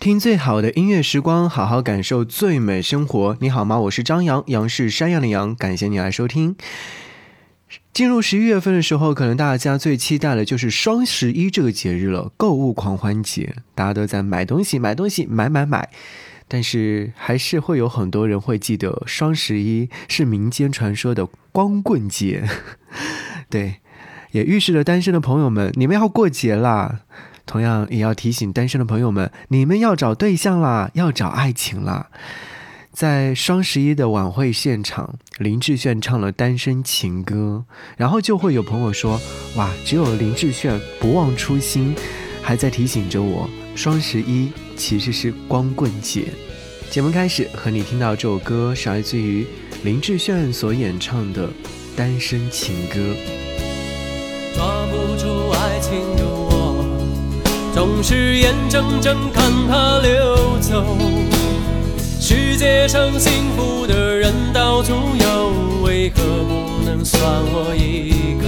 听最好的音乐时光，好好感受最美生活。你好吗？我是张扬，杨是山羊的羊。感谢你来收听。进入十一月份的时候，可能大家最期待的就是双十一这个节日了，购物狂欢节，大家都在买东西，买东西，买买买。但是还是会有很多人会记得，双十一是民间传说的光棍节。对，也预示着单身的朋友们，你们要过节啦。同样也要提醒单身的朋友们，你们要找对象啦，要找爱情啦。在双十一的晚会现场，林志炫唱了《单身情歌》，然后就会有朋友说：“哇，只有林志炫不忘初心，还在提醒着我，双十一其实是光棍节。”节目开始，和你听到这首歌是来自于林志炫所演唱的《单身情歌》。总是眼睁睁看它流走，世界上幸福的人到处有，为何不能算我一个？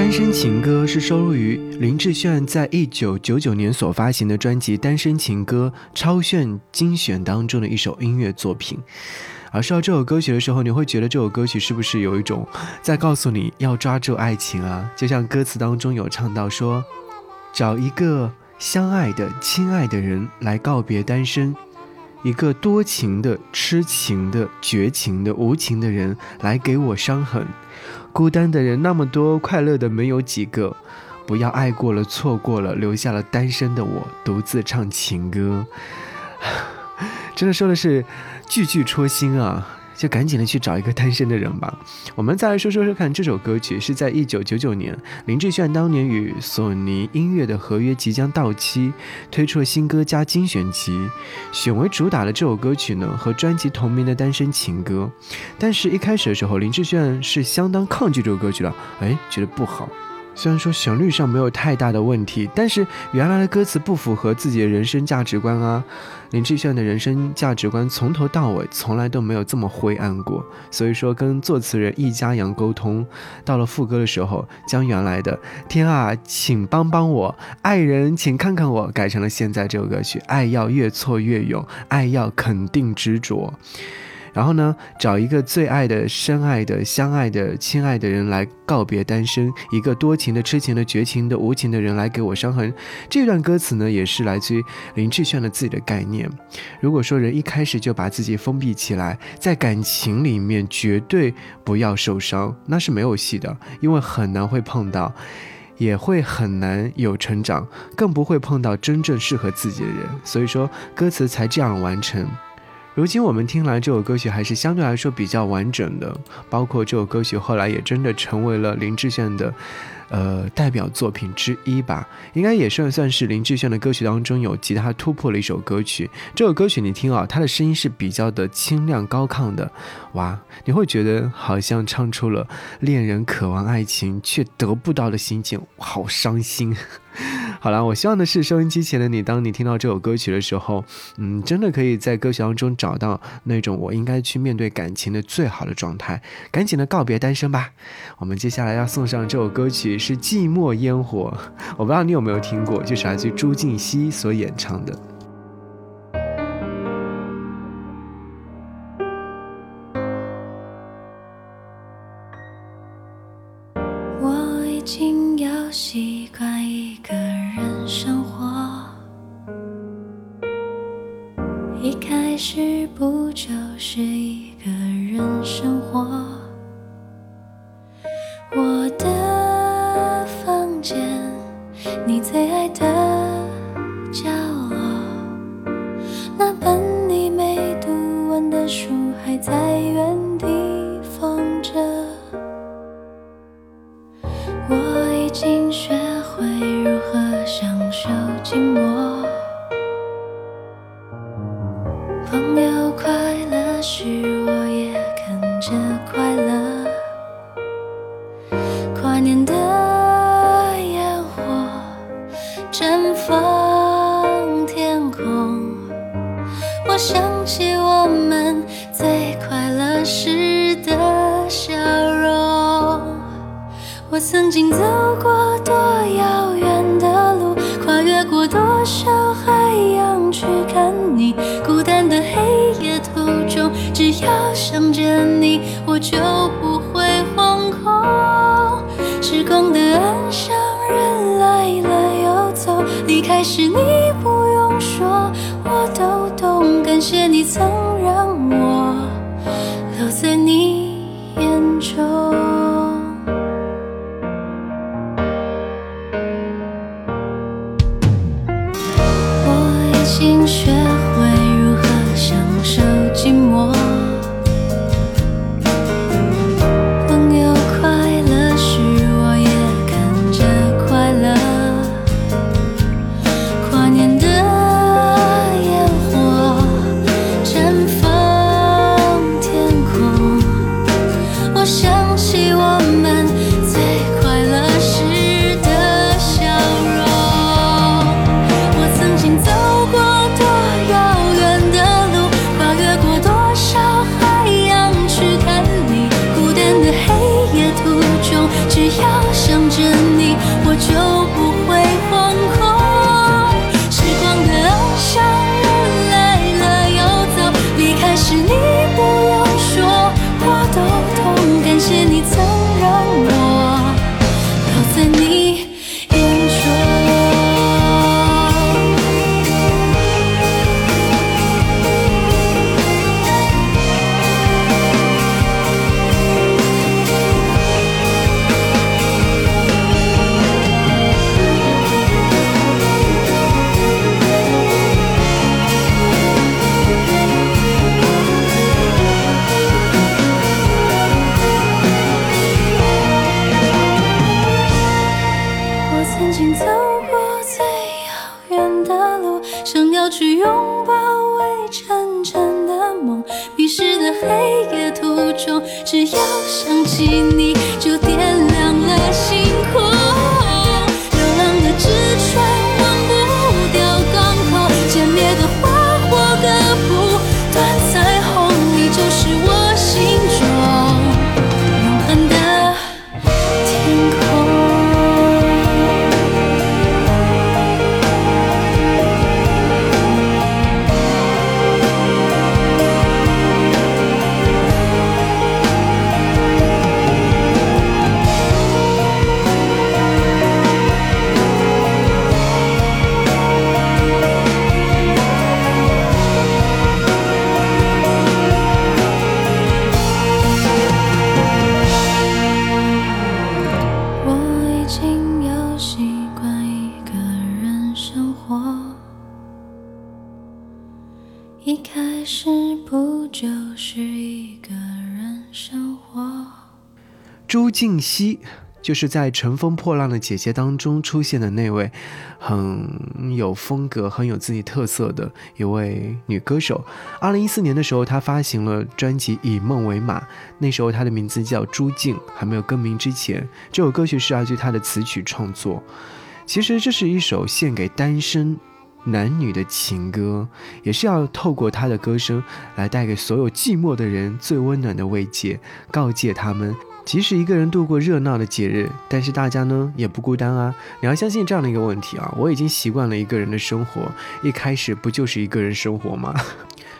单身情歌》是收录于林志炫在一九九九年所发行的专辑《单身情歌超炫精选》当中的一首音乐作品。而说到这首歌曲的时候，你会觉得这首歌曲是不是有一种在告诉你要抓住爱情啊？就像歌词当中有唱到说：“找一个相爱的、亲爱的人来告别单身，一个多情的、痴情的、绝情的、无情的人来给我伤痕。孤单的人那么多，快乐的没有几个。不要爱过了、错过了，留下了单身的我独自唱情歌。”真的说的是句句戳心啊！就赶紧的去找一个单身的人吧。我们再来说说说看，这首歌曲是在一九九九年，林志炫当年与索尼音乐的合约即将到期，推出了新歌加精选集，选为主打的这首歌曲呢，和专辑同名的《单身情歌》。但是，一开始的时候，林志炫是相当抗拒这首歌曲的，哎，觉得不好。虽然说旋律上没有太大的问题，但是原来的歌词不符合自己的人生价值观啊。林志炫的人生价值观从头到尾从来都没有这么灰暗过，所以说跟作词人易家扬沟通，到了副歌的时候，将原来的“天啊，请帮帮我，爱人请看看我”改成了现在这首歌曲“爱要越挫越勇，爱要肯定执着”。然后呢，找一个最爱的、深爱的、相爱的、亲爱的人来告别单身，一个多情的、痴情的、绝情的、无情的人来给我伤痕。这段歌词呢，也是来自于林志炫的自己的概念。如果说人一开始就把自己封闭起来，在感情里面绝对不要受伤，那是没有戏的，因为很难会碰到，也会很难有成长，更不会碰到真正适合自己的人。所以说，歌词才这样完成。如今我们听来这首歌曲还是相对来说比较完整的，包括这首歌曲后来也真的成为了林志炫的。呃，代表作品之一吧，应该也算算是林志炫的歌曲当中有吉他突破的一首歌曲。这首歌曲你听啊，他的声音是比较的清亮高亢的，哇，你会觉得好像唱出了恋人渴望爱情却得不到的心境，好伤心。好了，我希望的是收音机前的你，当你听到这首歌曲的时候，嗯，真的可以在歌曲当中找到那种我应该去面对感情的最好的状态，赶紧的告别单身吧。我们接下来要送上这首歌曲是《寂寞烟火》，我不知道你有没有听过，就是来自朱婧汐所演唱的。生活，一开始不就是一个人生活？我的房间，你最爱朋友快乐时，我也跟着快乐。我就不会惶恐。时光的岸上，人来了又走，离开时你不用说，我都懂。感谢你曾让我要想起你朱婧汐就是在《乘风破浪的姐姐》当中出现的那位很有风格、很有自己特色的一位女歌手。二零一四年的时候，她发行了专辑《以梦为马》，那时候她的名字叫朱静，还没有更名之前，这首歌曲是来自于她的词曲创作。其实这是一首献给单身男女的情歌，也是要透过她的歌声来带给所有寂寞的人最温暖的慰藉，告诫他们。即使一个人度过热闹的节日，但是大家呢也不孤单啊！你要相信这样的一个问题啊，我已经习惯了一个人的生活，一开始不就是一个人生活吗？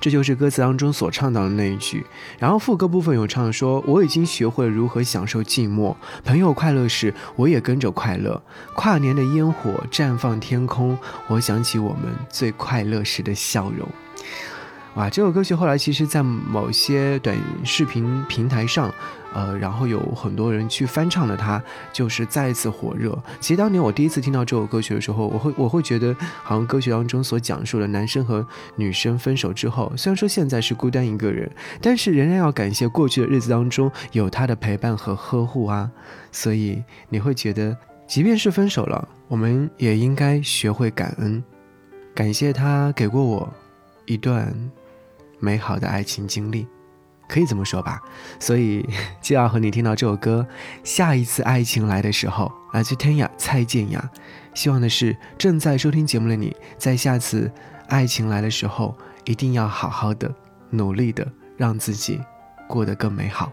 这就是歌词当中所唱到的那一句。然后副歌部分有唱说：“我已经学会如何享受寂寞，朋友快乐时，我也跟着快乐。跨年的烟火绽放天空，我想起我们最快乐时的笑容。”哇，这首歌曲后来其实，在某些短视频平台上，呃，然后有很多人去翻唱了它，就是再一次火热。其实当年我第一次听到这首歌曲的时候，我会我会觉得，好像歌曲当中所讲述的男生和女生分手之后，虽然说现在是孤单一个人，但是仍然要感谢过去的日子当中有他的陪伴和呵护啊。所以你会觉得，即便是分手了，我们也应该学会感恩，感谢他给过我一段。美好的爱情经历，可以这么说吧。所以 就要和你听到这首歌。下一次爱情来的时候，来自天涯蔡健雅。希望的是正在收听节目的你，在下次爱情来的时候，一定要好好的、努力的，让自己过得更美好。